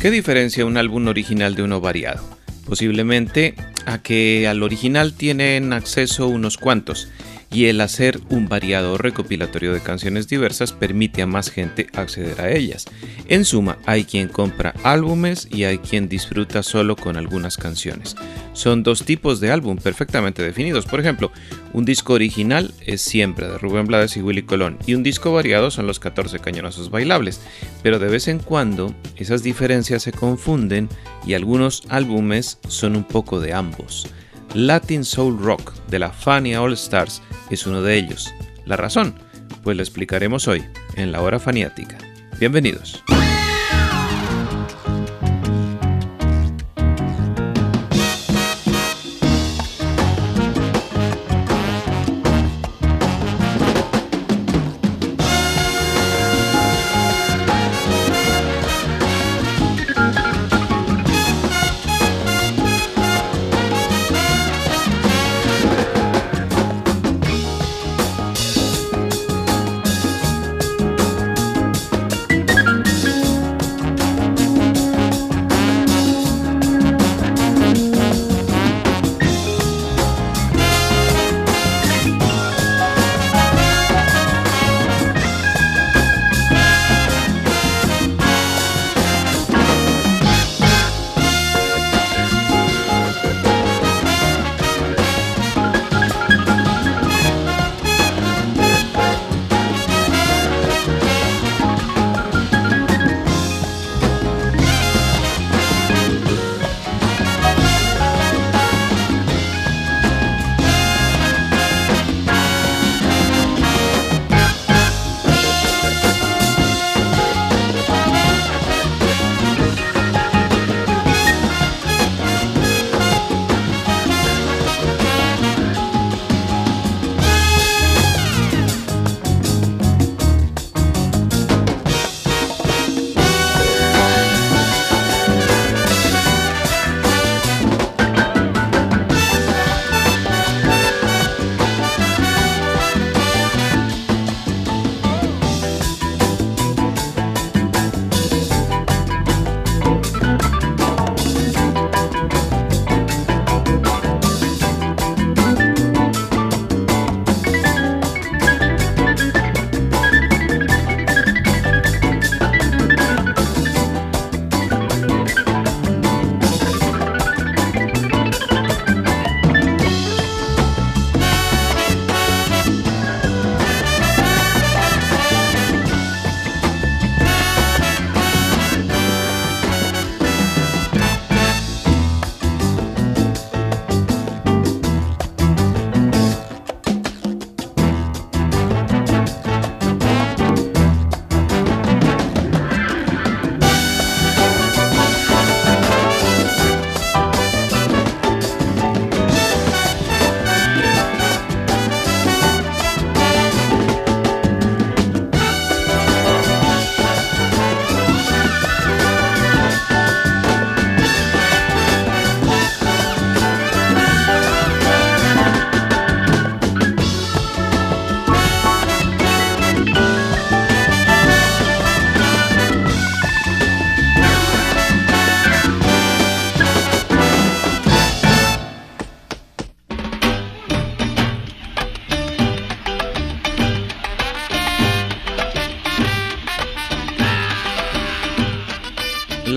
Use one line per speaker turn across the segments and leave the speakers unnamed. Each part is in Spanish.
¿Qué diferencia un álbum original de uno variado? Posiblemente a que al original tienen acceso unos cuantos y el hacer un variado recopilatorio de canciones diversas permite a más gente acceder a ellas. En suma, hay quien compra álbumes y hay quien disfruta solo con algunas canciones. Son dos tipos de álbum perfectamente definidos. Por ejemplo, un disco original es siempre de Rubén Blades y Willy Colón y un disco variado son los 14 cañonazos bailables. Pero de vez en cuando esas diferencias se confunden y algunos álbumes son un poco de ambos. Latin Soul Rock de la Fania All Stars es uno de ellos. ¿La razón? Pues lo explicaremos hoy en la hora faniática. Bienvenidos.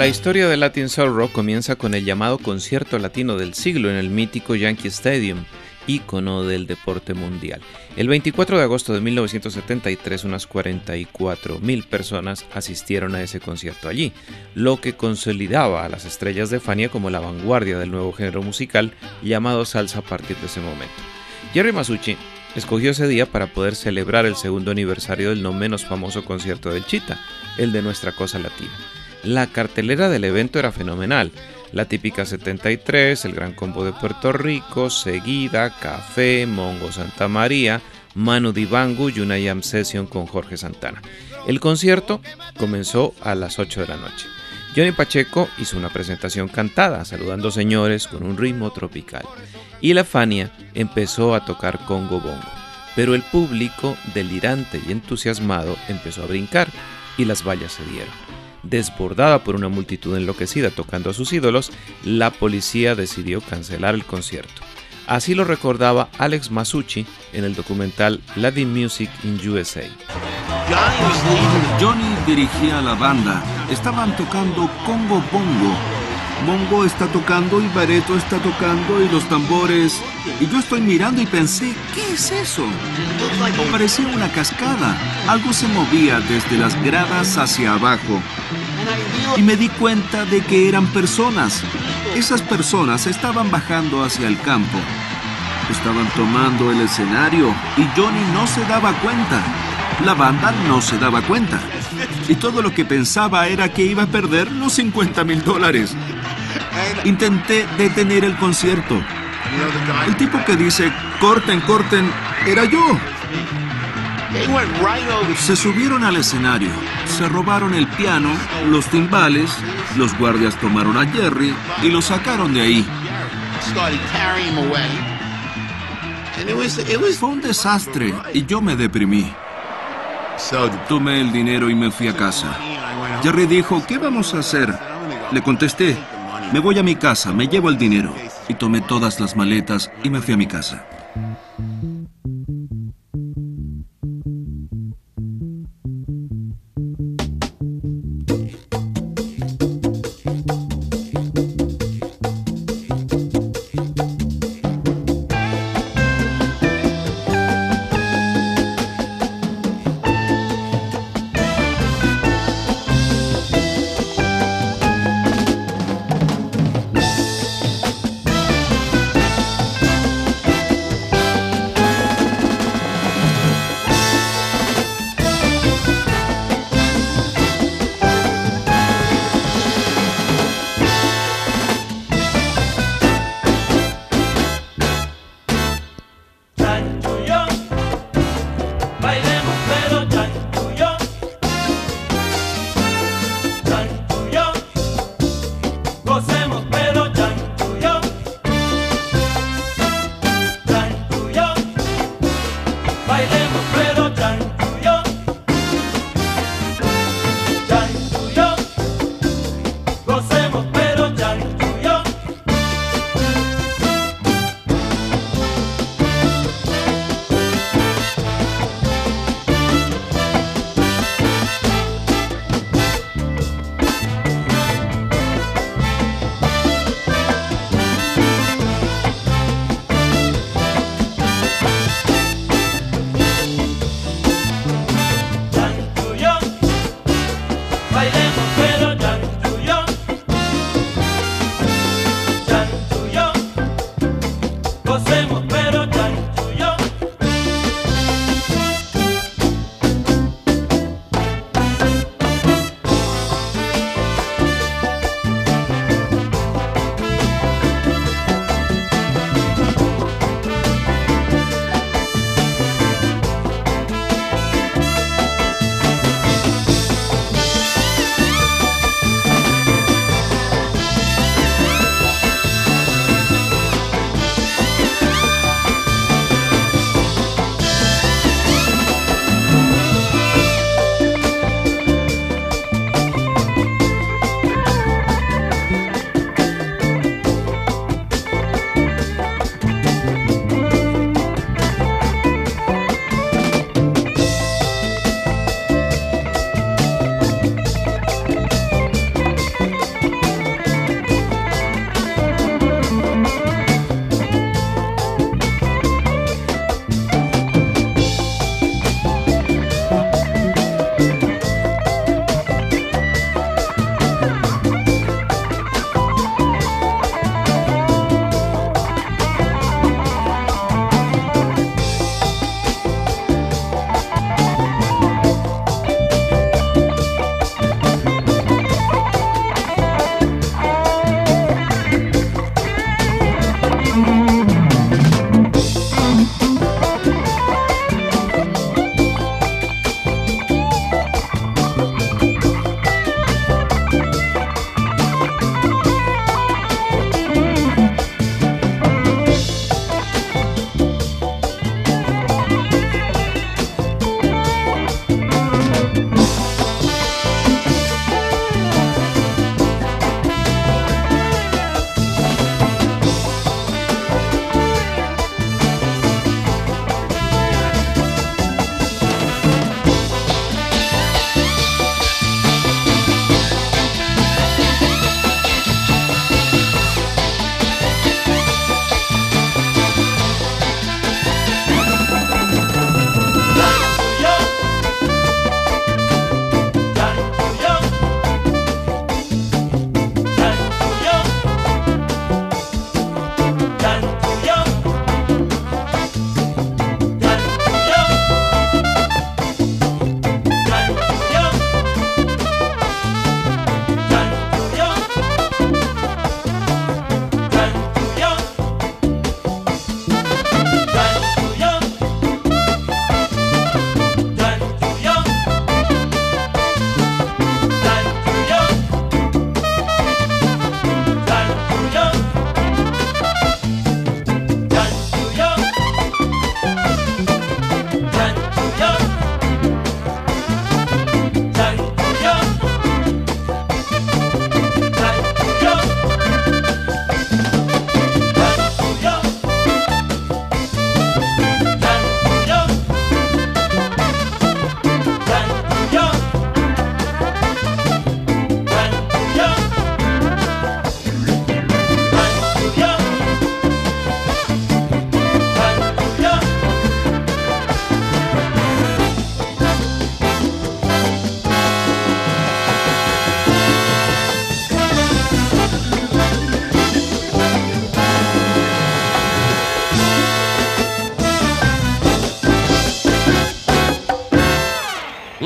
La historia del Latin Soul Rock comienza con el llamado concierto latino del siglo en el mítico Yankee Stadium, ícono del deporte mundial. El 24 de agosto de 1973 unas 44 mil personas asistieron a ese concierto allí, lo que consolidaba a las estrellas de Fania como la vanguardia del nuevo género musical llamado salsa a partir de ese momento. Jerry Masucci escogió ese día para poder celebrar el segundo aniversario del no menos famoso concierto del Chita, el de Nuestra Cosa Latina. La cartelera del evento era fenomenal. La típica 73, el Gran Combo de Puerto Rico, Seguida, Café, Mongo Santa María, Manu Dibangu y una jam session con Jorge Santana. El concierto comenzó a las 8 de la noche. Johnny Pacheco hizo una presentación cantada, saludando señores con un ritmo tropical. Y la Fania empezó a tocar Congo Bongo. Pero el público, delirante y entusiasmado, empezó a brincar y las vallas se dieron. Desbordada por una multitud enloquecida tocando a sus ídolos, la policía decidió cancelar el concierto. Así lo recordaba Alex Masucci en el documental Latin Music in USA.
Johnny dirigía la banda. Estaban tocando Congo Bongo. Bongo está tocando y Bareto está tocando y los tambores. Y yo estoy mirando y pensé, ¿qué es eso? Parecía una cascada. Algo se movía desde las gradas hacia abajo. Y me di cuenta de que eran personas. Esas personas estaban bajando hacia el campo. Estaban tomando el escenario y Johnny no se daba cuenta. La banda no se daba cuenta. Y todo lo que pensaba era que iba a perder los 50 mil dólares. Intenté detener el concierto. El tipo que dice, corten, corten, era yo. Se subieron al escenario, se robaron el piano, los timbales, los guardias tomaron a Jerry y lo sacaron de ahí. Fue un desastre y yo me deprimí. Tomé el dinero y me fui a casa. Jerry dijo, ¿qué vamos a hacer? Le contesté, me voy a mi casa, me llevo el dinero. Y tomé todas las maletas y me fui a mi casa.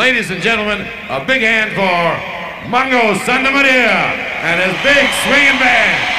Ladies and gentlemen, a big hand for Mongo Santa Maria and his big swinging band.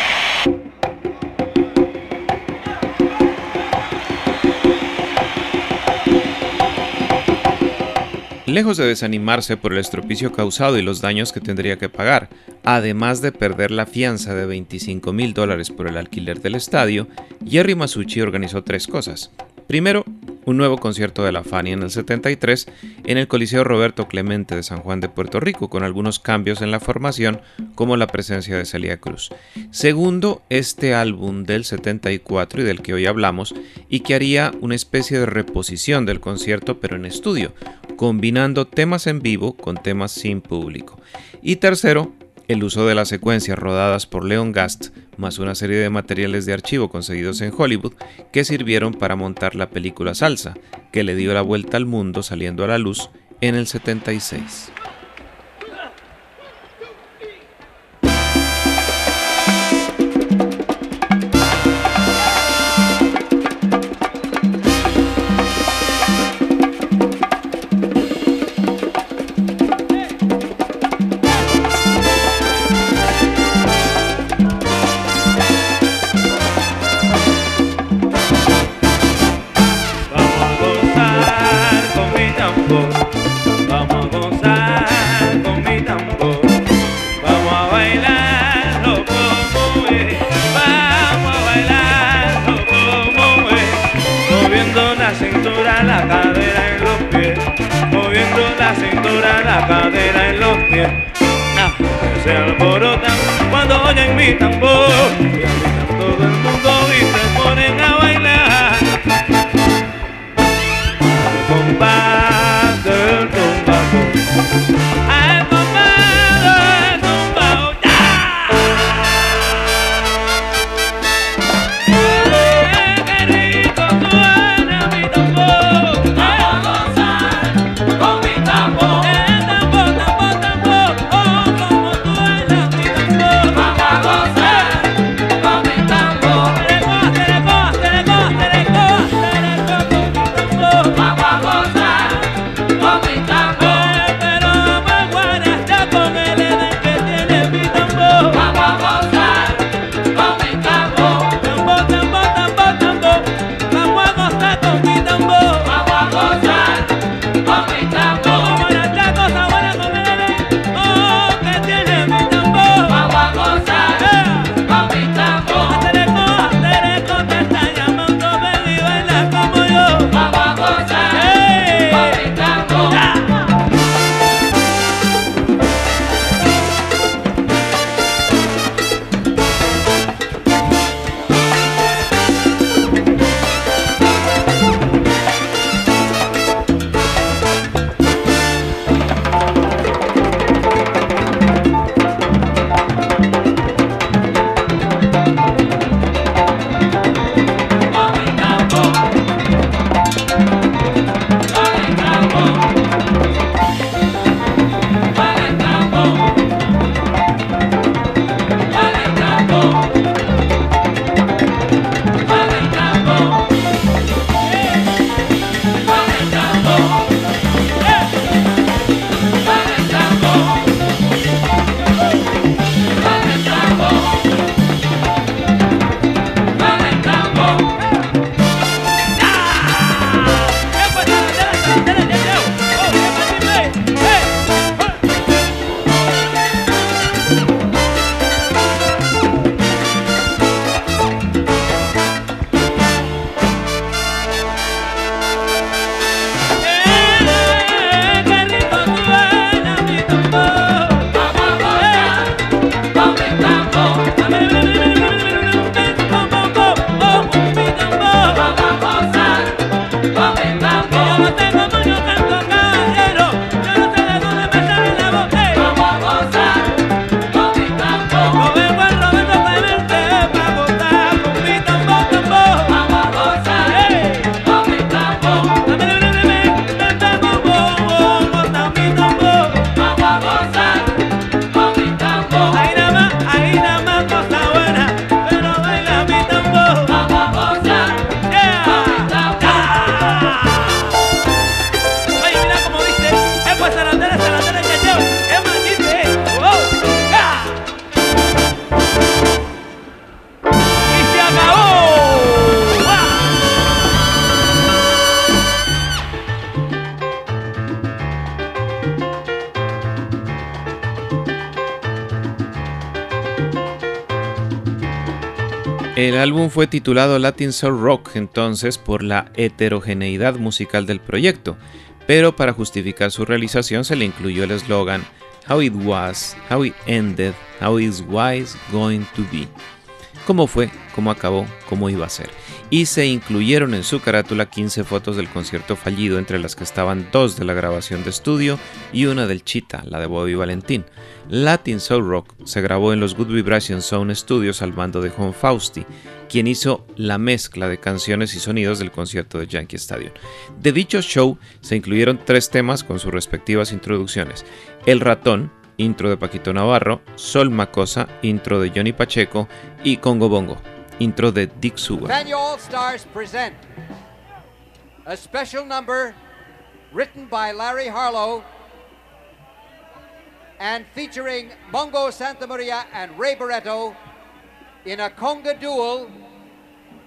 Lejos de desanimarse por el estropicio causado y los daños que tendría que pagar, además de perder la fianza de 25 mil dólares por el alquiler del estadio, Jerry Masucci organizó tres cosas. Primero, un nuevo concierto de la Fania en el 73 en el Coliseo Roberto Clemente de San Juan de Puerto Rico, con algunos cambios en la formación, como la presencia de Celia Cruz. Segundo, este álbum del 74 y del que hoy hablamos, y que haría una especie de reposición del concierto pero en estudio, combinando temas en vivo con temas sin público. Y tercero, el uso de las secuencias rodadas por Leon Gast, más una serie de materiales de archivo conseguidos en Hollywood que sirvieron para montar la película Salsa, que le dio la vuelta al mundo saliendo a la luz en el 76. se alborotan cuando oyen mi tambor. Álbum fue titulado Latin Soul Rock entonces por la heterogeneidad musical del proyecto, pero para justificar su realización se le incluyó el eslogan How It Was, How It Ended, How Is Wise Going to Be. Cómo fue, cómo acabó, cómo iba a ser. Y se incluyeron en su carátula 15 fotos del concierto fallido, entre las que estaban dos de la grabación de estudio y una del Chita, la de Bobby Valentín. Latin Soul Rock se grabó en los Good Vibration Sound Studios al mando de Juan Fausti, quien hizo la mezcla de canciones y sonidos del concierto de Yankee Stadium. De dicho show se incluyeron tres temas con sus respectivas introducciones. El ratón, intro de Paquito Navarro, Sol Macosa, intro de Johnny Pacheco y Congo Bongo, intro de Dick Sugar.
All Stars present a special number written by Larry Harlow and featuring Bongo Santa Maria and Ray Barreto in a conga duel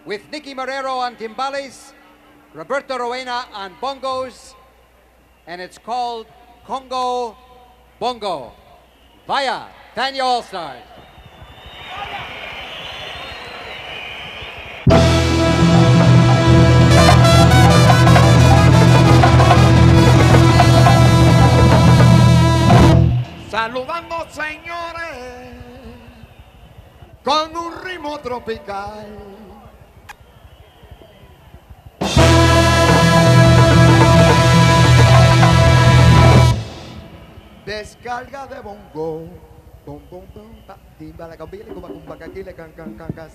with Nicky Marrero on timbales, Roberto Roena on bongos, and it's called Congo Bongo. Vaya, Tanya All
Saludando señores con un ritmo tropical. Descarga de bongo. Bom, bom, bom, pa, timba cambile, cumba, cumba, caquile, can, can, can, can,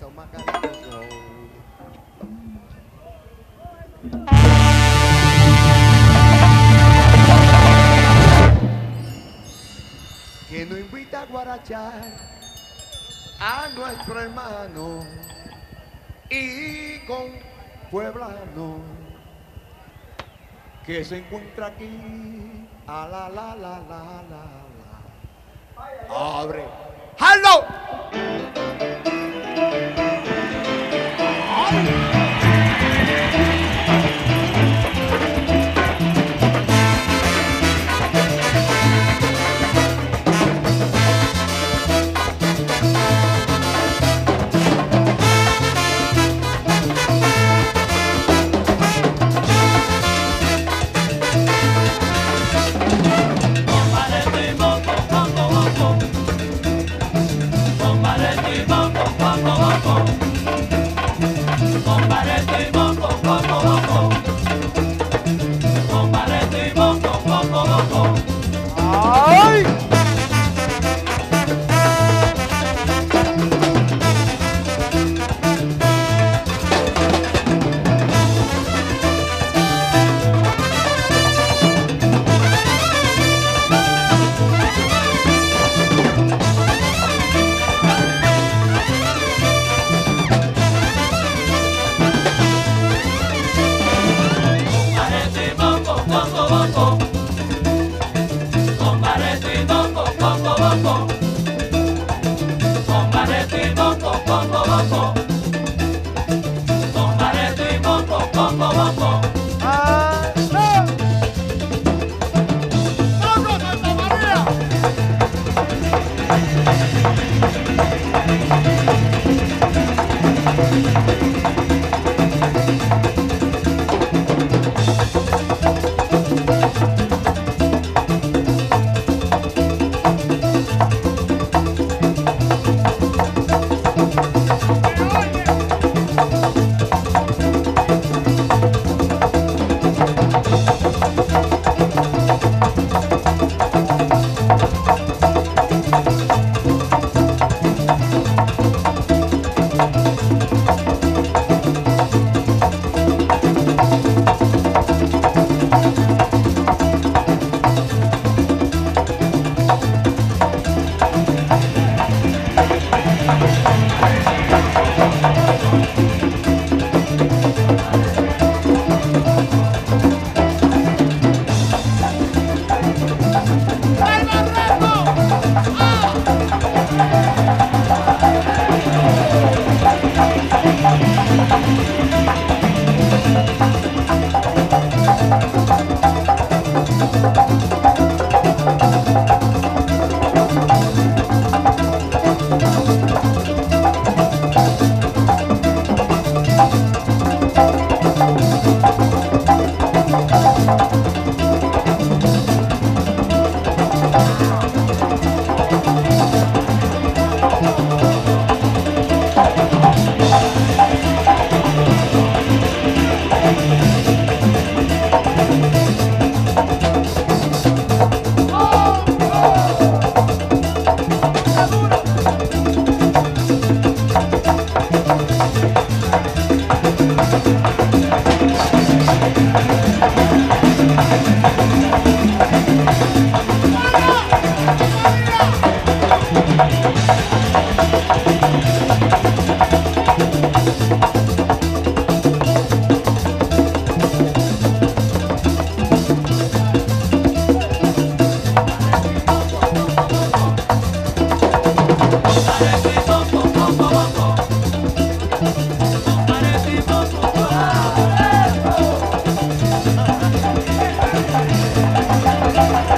guarachar a nuestro hermano y con pueblano que se encuentra aquí. A la la la la la la. Abre.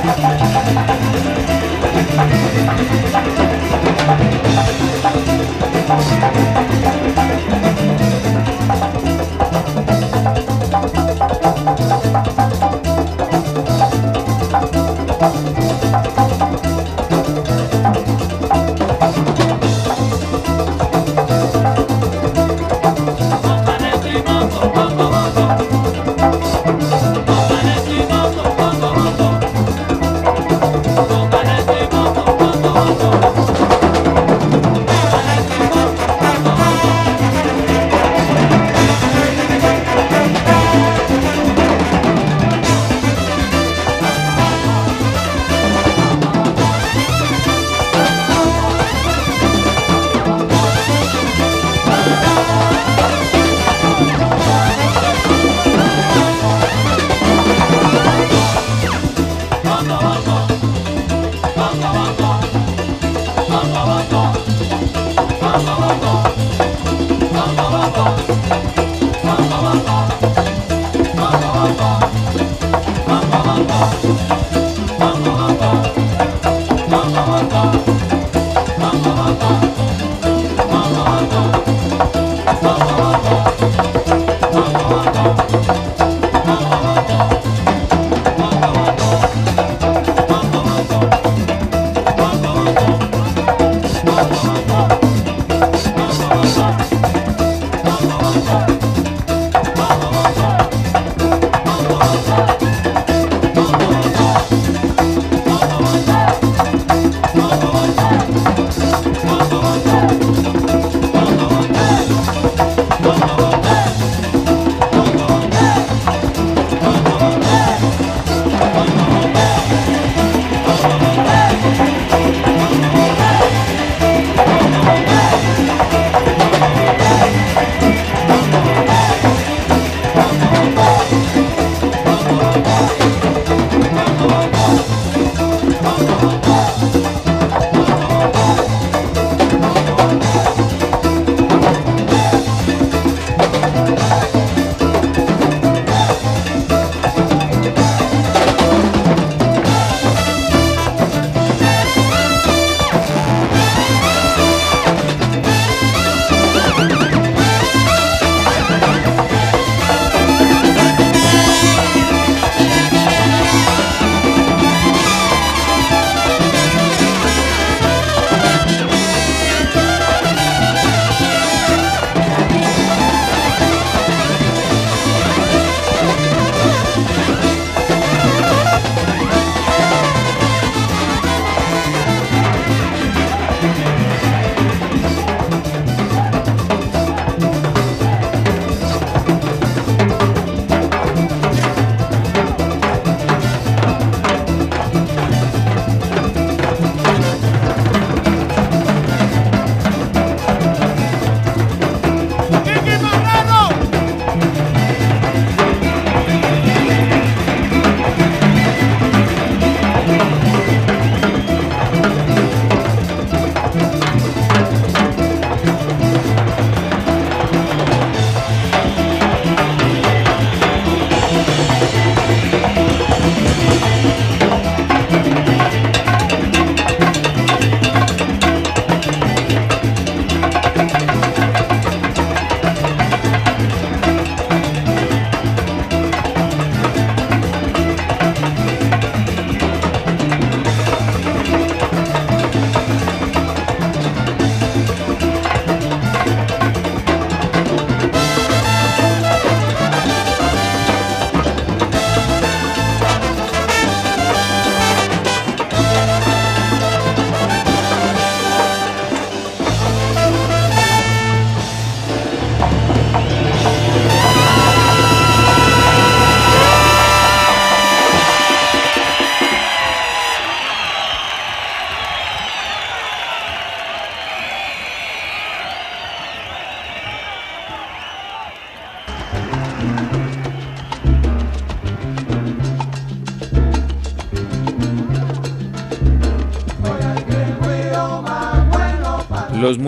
Los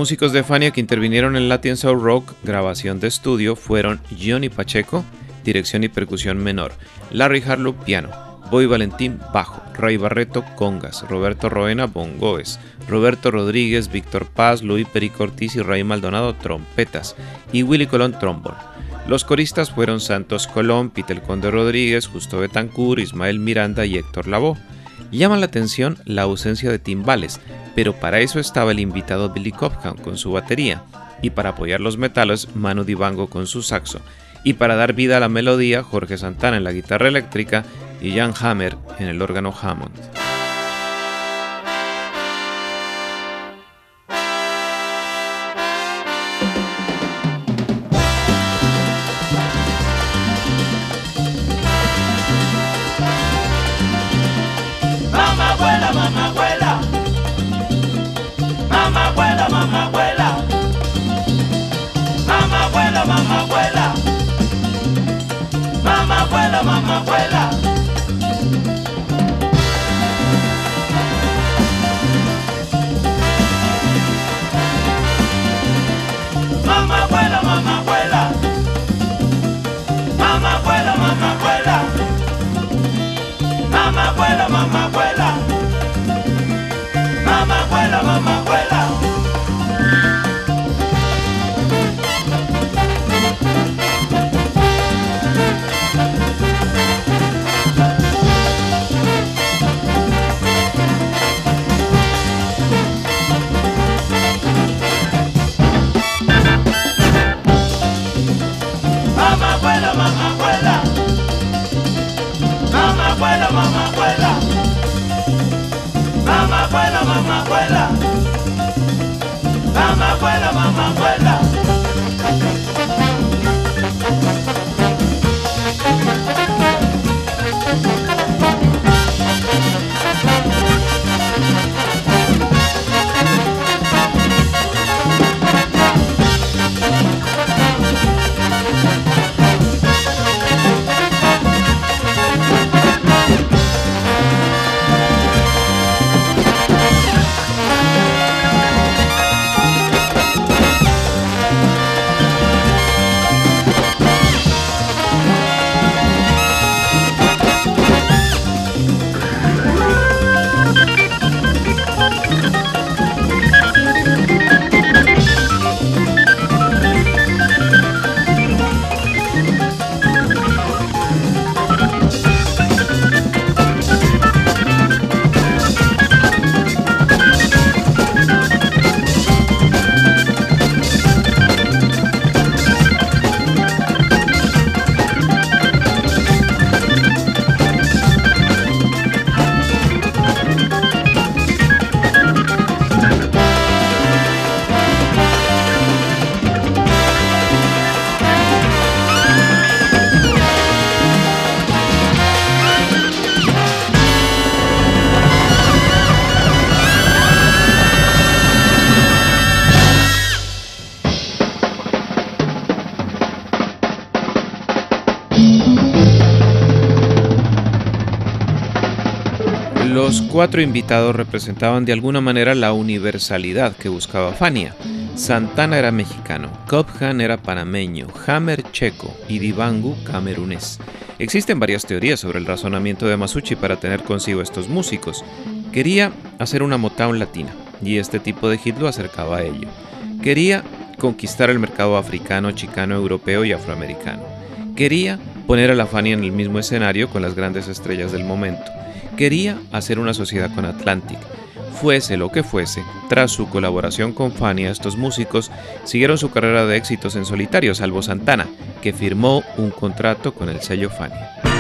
músicos de Fania que intervinieron en Latin Soul Rock, grabación de estudio, fueron Johnny Pacheco, dirección y percusión menor, Larry Harlow, piano, Boy Valentín, bajo, Ray Barreto, congas, Roberto Roena, bongoes, Roberto Rodríguez, Víctor Paz, Luis Pericortiz y Ray Maldonado, trompetas, y Willy Colón, trombón. Los coristas fueron Santos Colón, Peter Conde Rodríguez, Justo Betancourt, Ismael Miranda y Héctor Lavoe. Llama la atención la ausencia de timbales, pero para eso estaba el invitado Billy Cobham con su batería, y para apoyar los metales Manu Dibango con su saxo, y para dar vida a la melodía Jorge Santana en la guitarra eléctrica y Jan Hammer en el órgano Hammond.
vuela, mamá vuela. Mamá vuela, mamá vuela. Mamá vuela, mamá
vuela. Cuatro invitados representaban de alguna manera la universalidad que buscaba Fania. Santana era mexicano, Cobham era panameño, Hammer checo y Dibangu camerunés. Existen varias teorías sobre el razonamiento de Masucci para tener consigo estos músicos. Quería hacer una Motown latina y este tipo de hit lo acercaba a ello. Quería conquistar el mercado africano, chicano, europeo y afroamericano. Quería poner a la Fania en el mismo escenario con las grandes estrellas del momento. Quería hacer una sociedad con Atlantic. Fuese lo que fuese, tras su colaboración con Fania, estos músicos siguieron su carrera de éxitos en solitario, salvo Santana, que firmó un contrato con el sello Fania.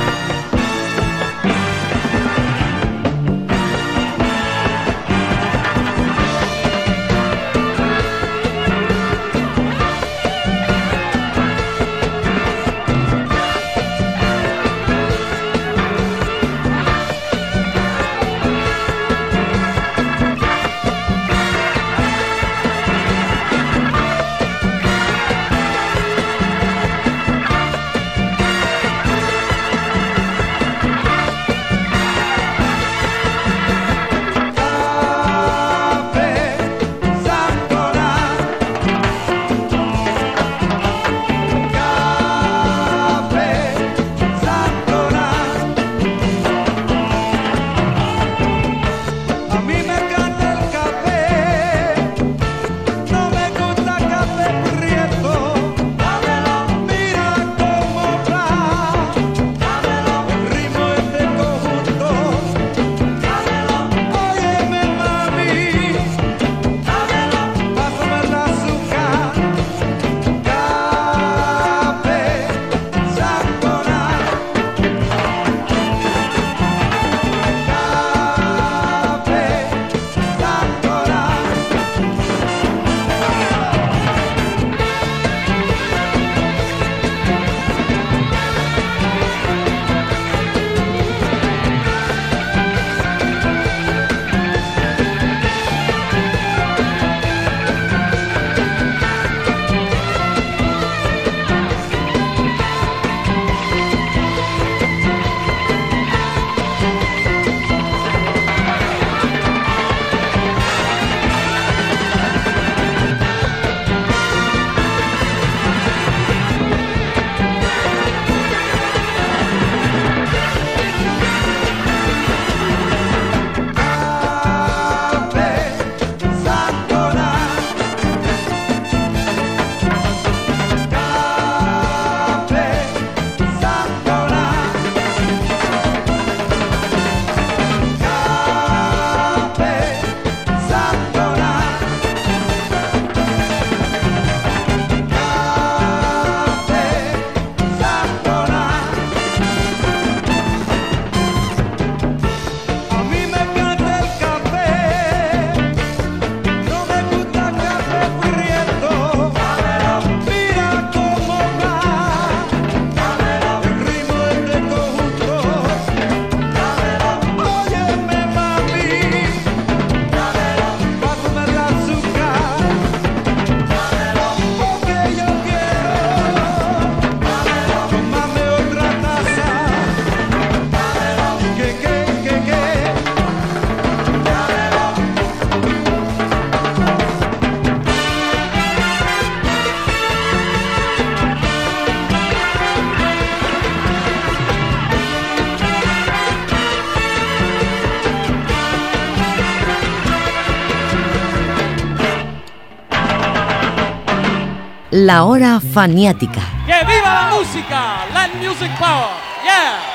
La hora faniática.
¡Que viva la música! Land Music Power. Yeah.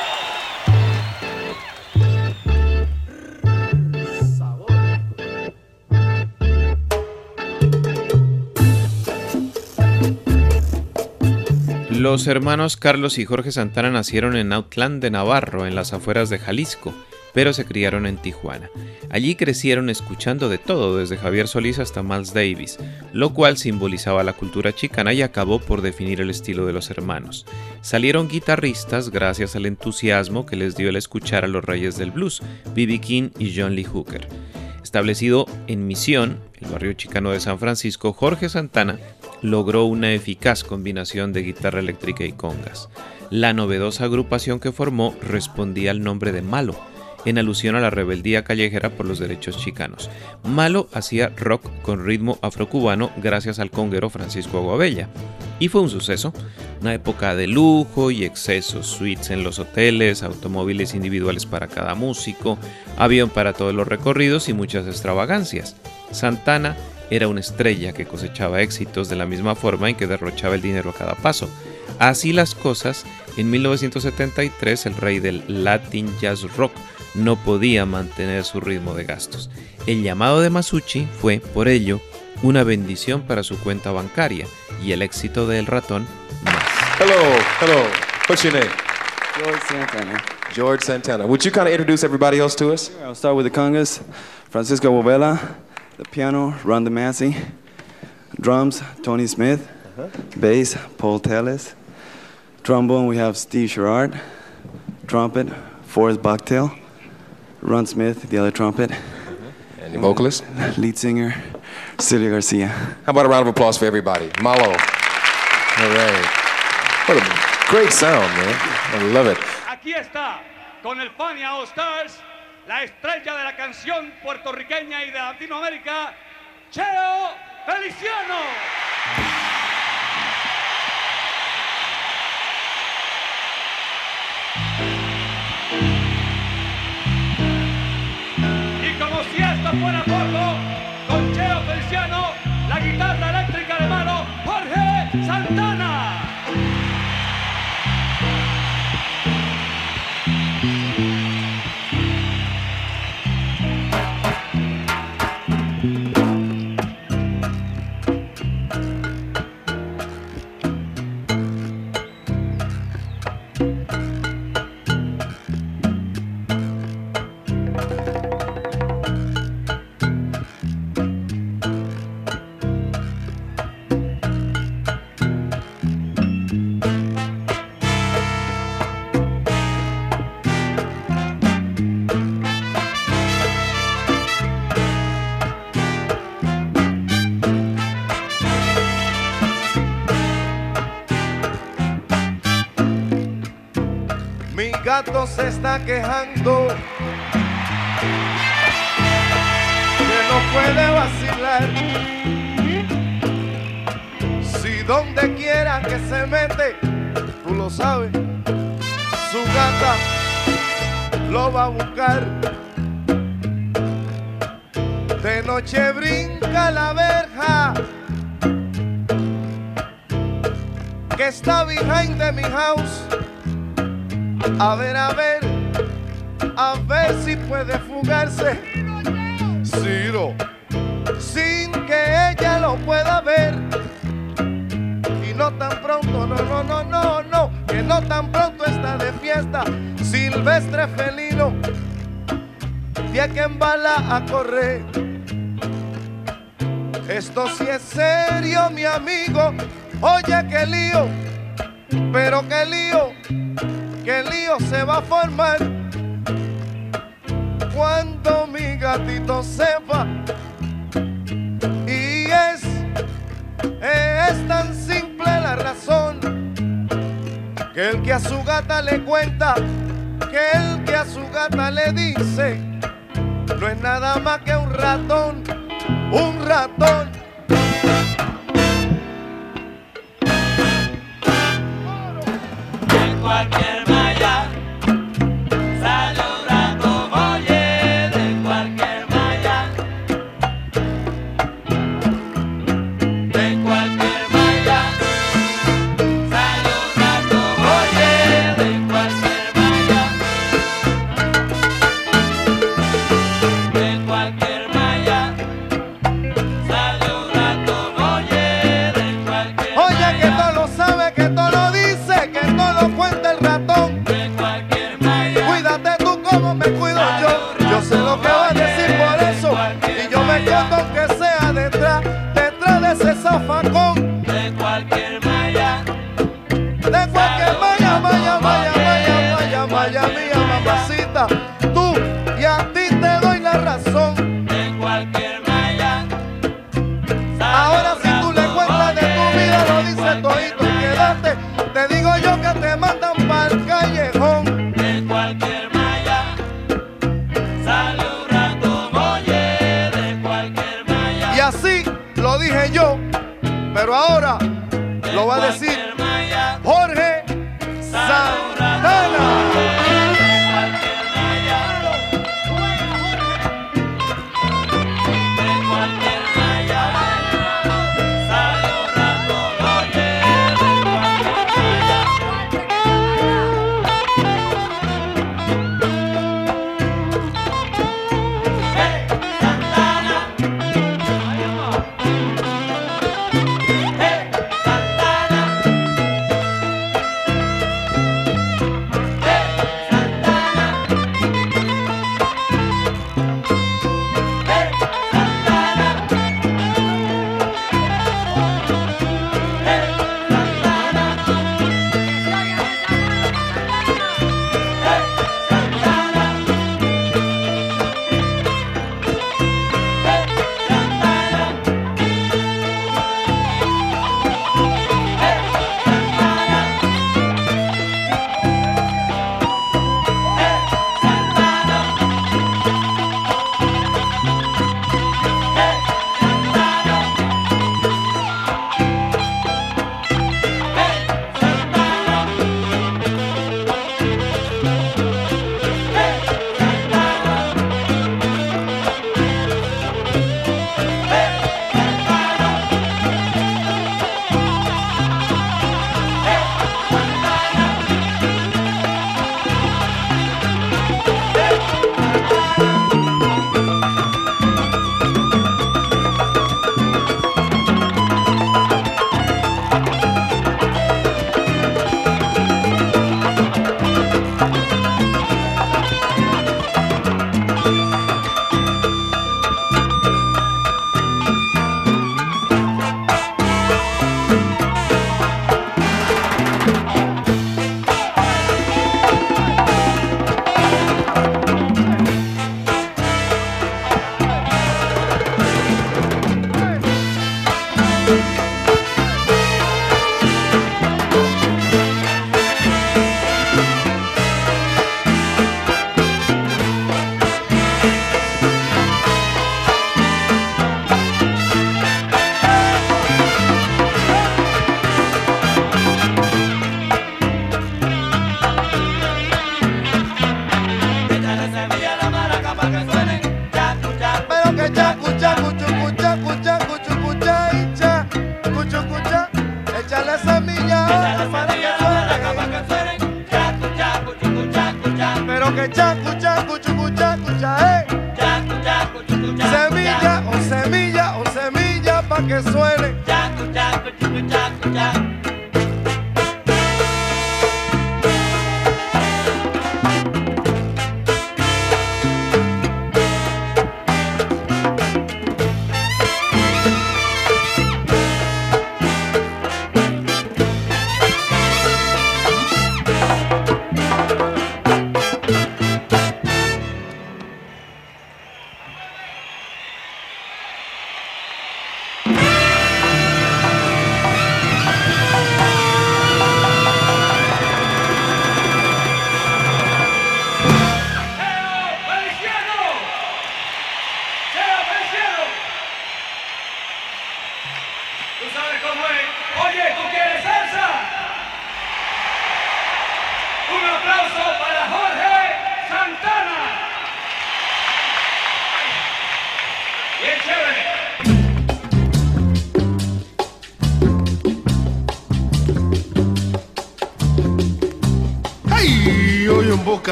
Los hermanos Carlos y Jorge Santana nacieron en Outland de Navarro, en las afueras de Jalisco, pero se criaron en Tijuana. Allí crecieron escuchando de todo, desde Javier Solís hasta Miles Davis, lo cual simbolizaba la cultura chicana y acabó por definir el estilo de los hermanos. Salieron guitarristas gracias al entusiasmo que les dio el escuchar a los reyes del blues, B.B. King y John Lee Hooker. Establecido en Misión, el barrio chicano de San Francisco, Jorge Santana logró una eficaz combinación de guitarra eléctrica y congas. La novedosa agrupación que formó respondía al nombre de Malo, en alusión a la rebeldía callejera por los derechos chicanos. Malo hacía rock con ritmo afrocubano gracias al conguero Francisco Aguabella. Y fue un suceso, una época de lujo y excesos, suites en los hoteles, automóviles individuales para cada músico, avión para todos los recorridos y muchas extravagancias. Santana era una estrella que cosechaba éxitos de la misma forma en que derrochaba el dinero a cada paso. Así las cosas, en 1973 el rey del Latin Jazz Rock no podía mantener su ritmo de gastos. El llamado de Masucci fue, por ello, una bendición para su cuenta bancaria y el éxito del ratón más.
Hello, hello. What's your name?
George Santana.
George Santana. Would you kind of introduce everybody else to us?
I'll start with the congas. Francisco Bovella. The piano, Ron DeMasi. Drums, Tony Smith. Bass, Paul Telles. Trombone, we have Steve Sherrard. Trumpet, Forrest Bucktail. Ron Smith, the other trumpet.
And the vocalist?
Lead singer, Celia Garcia.
How about a round of applause for everybody? Malo. All right. What a great sound, man. I love it.
Aquí está, con el Fania All Stars, la estrella de la canción puertorriqueña y de Latinoamérica, Cheo Feliciano. Fuera con Cheo Feliciano, la guitarra eléctrica de mano, Jorge Santana.
Mi gato se está quejando que no puede vacilar. Si donde quiera que se mete, tú lo sabes, su gata lo va a buscar. De noche brinca la verja que está behind de mi house. A ver, a ver, a ver si puede fugarse. Ciro, sin que ella lo pueda ver. Y no tan pronto, no, no, no, no, no, que no tan pronto está de fiesta. Silvestre felino, de que embala a correr. Esto sí es serio, mi amigo. Oye, qué lío, pero qué lío que el lío se va a formar cuando mi gatito sepa. Y es, es tan simple la razón que el que a su gata le cuenta, que el que a su gata le dice, no es nada más que un ratón, un ratón.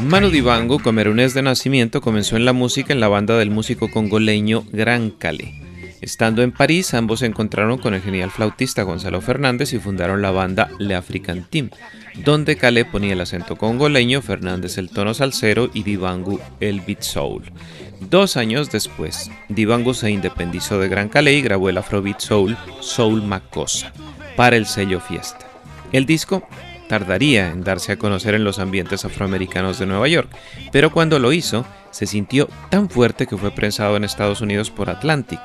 Manu Dibango, camerunés de nacimiento, comenzó en la música en la banda del músico congoleño Gran Cale. Estando en París, ambos se encontraron con el genial flautista Gonzalo Fernández y fundaron la banda Le African Team, donde Calé ponía el acento congoleño, Fernández el tono salsero y Dibangu el beat soul. Dos años después, Dibangu se independizó de Gran Calais y grabó el Afrobeat Soul Soul Macosa para el sello Fiesta. El disco tardaría en darse a conocer en los ambientes afroamericanos de Nueva York, pero cuando lo hizo, se sintió tan fuerte que fue prensado en Estados Unidos por Atlantic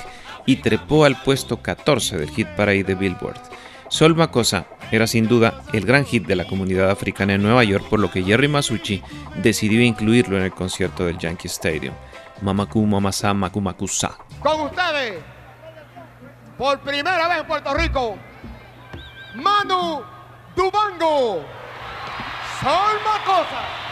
y trepó al puesto 14 del hit parade de Billboard. Sol Makossa era sin duda el gran hit de la comunidad africana en Nueva York, por lo que Jerry Masucci decidió incluirlo en el concierto del Yankee Stadium. Mamaku Mamasa Makumakusa.
Con ustedes, por primera vez en Puerto Rico, Manu Dubango. Sol Macosa.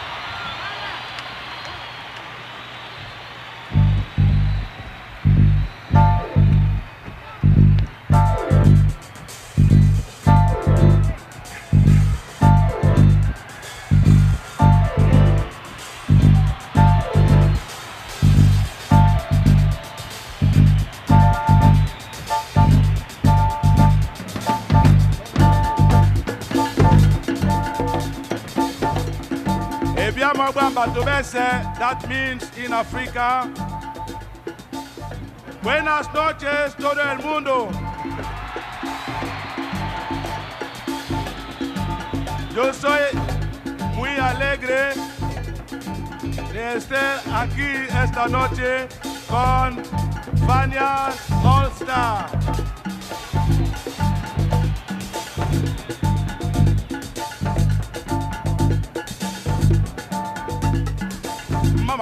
That means in Africa. Buenas noches, todo el mundo. Yo soy muy alegre de estar aquí esta noche con Fania All Star.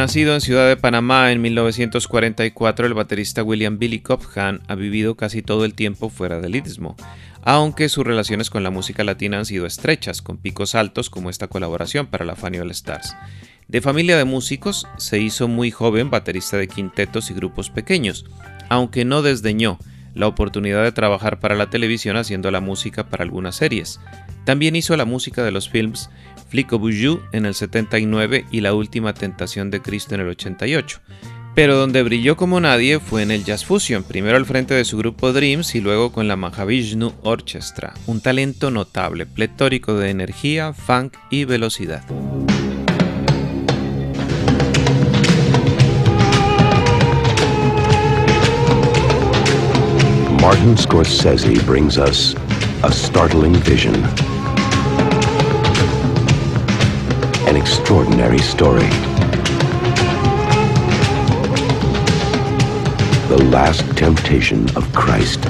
Nacido en Ciudad de Panamá en 1944, el baterista William Billy Cobham ha vivido casi todo el tiempo fuera del istmo, aunque sus relaciones con la música latina han sido estrechas, con picos altos como esta colaboración para la Fanny Stars. De familia de músicos, se hizo muy joven baterista de quintetos y grupos pequeños, aunque no desdeñó la oportunidad de trabajar para la televisión haciendo la música para algunas series. También hizo la música de los films Flick of en el 79 y La Última Tentación de Cristo en el 88. Pero donde brilló como nadie fue en el Jazz Fusion, primero al frente de su grupo Dreams y luego con la Mahavishnu Orchestra, un talento notable, pletórico de energía, funk y velocidad.
Martin Scorsese brings us a startling vision. An extraordinary story. The last temptation of Christ.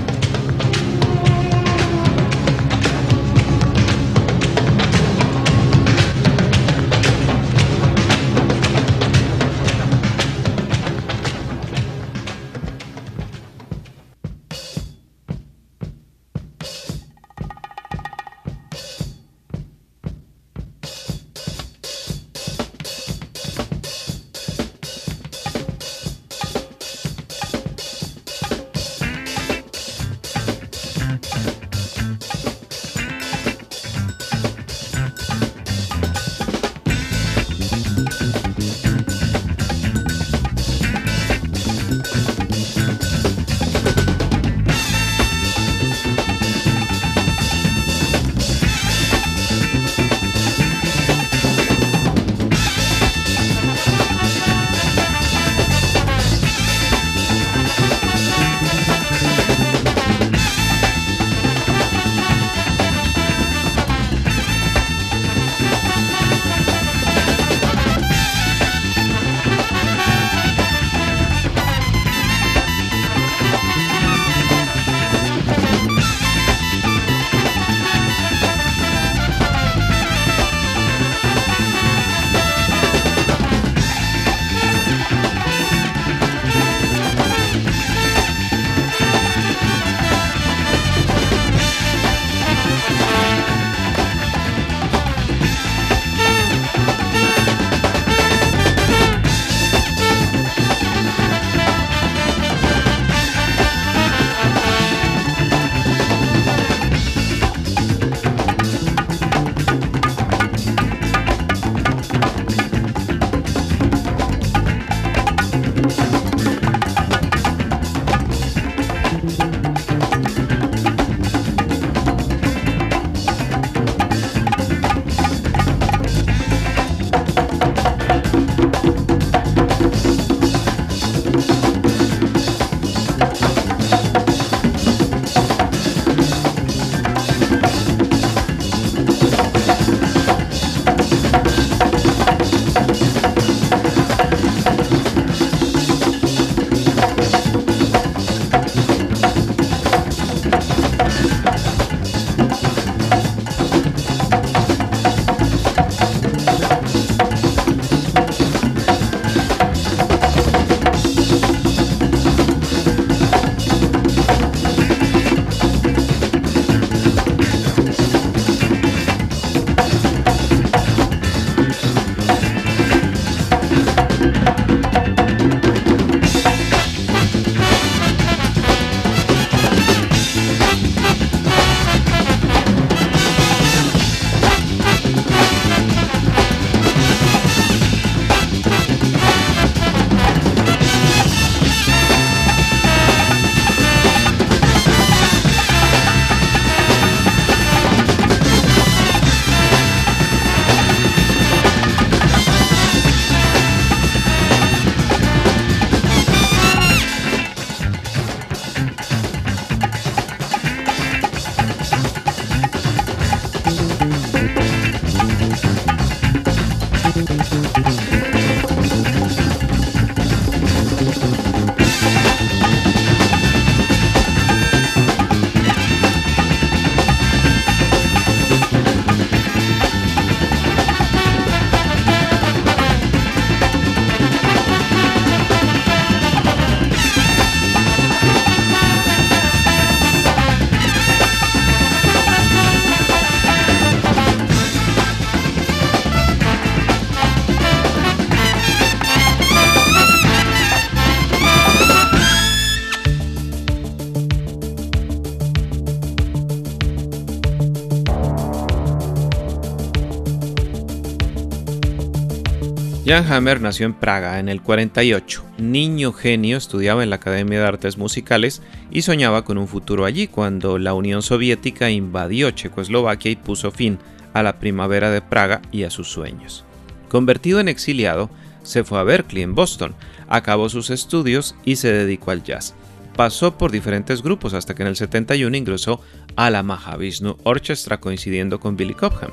Jan Hammer nació en Praga en el 48. Niño genio, estudiaba en la Academia de Artes Musicales y soñaba con un futuro allí cuando la Unión Soviética invadió Checoslovaquia y puso fin a la primavera de Praga y a sus sueños. Convertido en exiliado, se fue a Berkeley en Boston, acabó sus estudios y se dedicó al jazz. Pasó por diferentes grupos hasta que en el 71 ingresó a la Mahavishnu Orchestra coincidiendo con Billy Cobham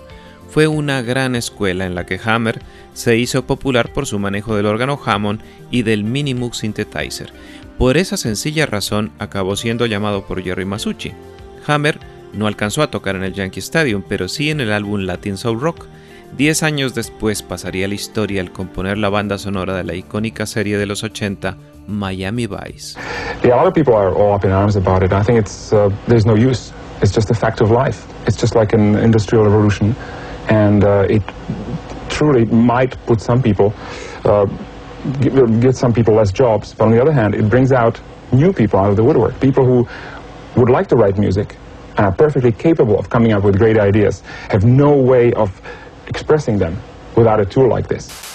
fue una gran escuela en la que Hammer se hizo popular por su manejo del órgano Hammond y del Minimoog Synthesizer. Por esa sencilla razón acabó siendo llamado por Jerry Masucci. Hammer no alcanzó a tocar en el Yankee Stadium, pero sí en el álbum Latin Soul Rock. Diez años después pasaría la historia al componer la banda sonora de la icónica serie de los 80, Miami Vice.
Yeah, a lot of people are all up in arms about it. I think it's uh, there's no use. It's just a fact of life. Industrial. And uh, it truly might put some people, uh, get some people less jobs, but on the other hand, it brings out new people out of the woodwork, people who would like to write music and are perfectly capable of coming up with great ideas, have no way of expressing them without a tool like this.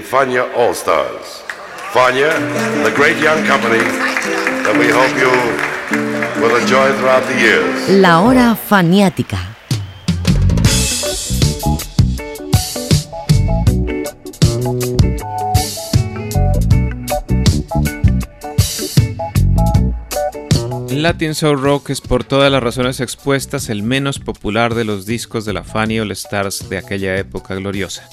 Fania All Stars. Fania, the great young company that we hope you will enjoy throughout the years.
La hora faniática.
Latin Soul Rock es por todas las razones expuestas el menos popular de los discos de la Fania All Stars de aquella época gloriosa.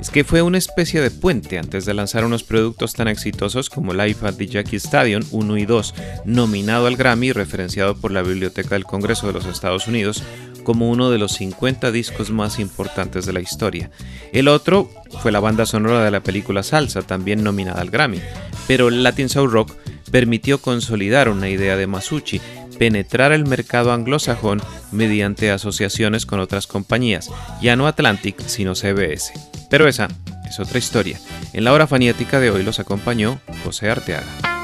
Es que fue una especie de puente antes de lanzar unos productos tan exitosos como Live at the Jackie Stadium 1 y 2, nominado al Grammy y referenciado por la Biblioteca del Congreso de los Estados Unidos como uno de los 50 discos más importantes de la historia. El otro fue la banda sonora de la película Salsa, también nominada al Grammy. Pero Latin Soul Rock permitió consolidar una idea de Masucci, penetrar el mercado anglosajón mediante asociaciones con otras compañías, ya no Atlantic, sino CBS. Pero esa es otra historia. En la hora faniática de hoy los acompañó José Arteaga.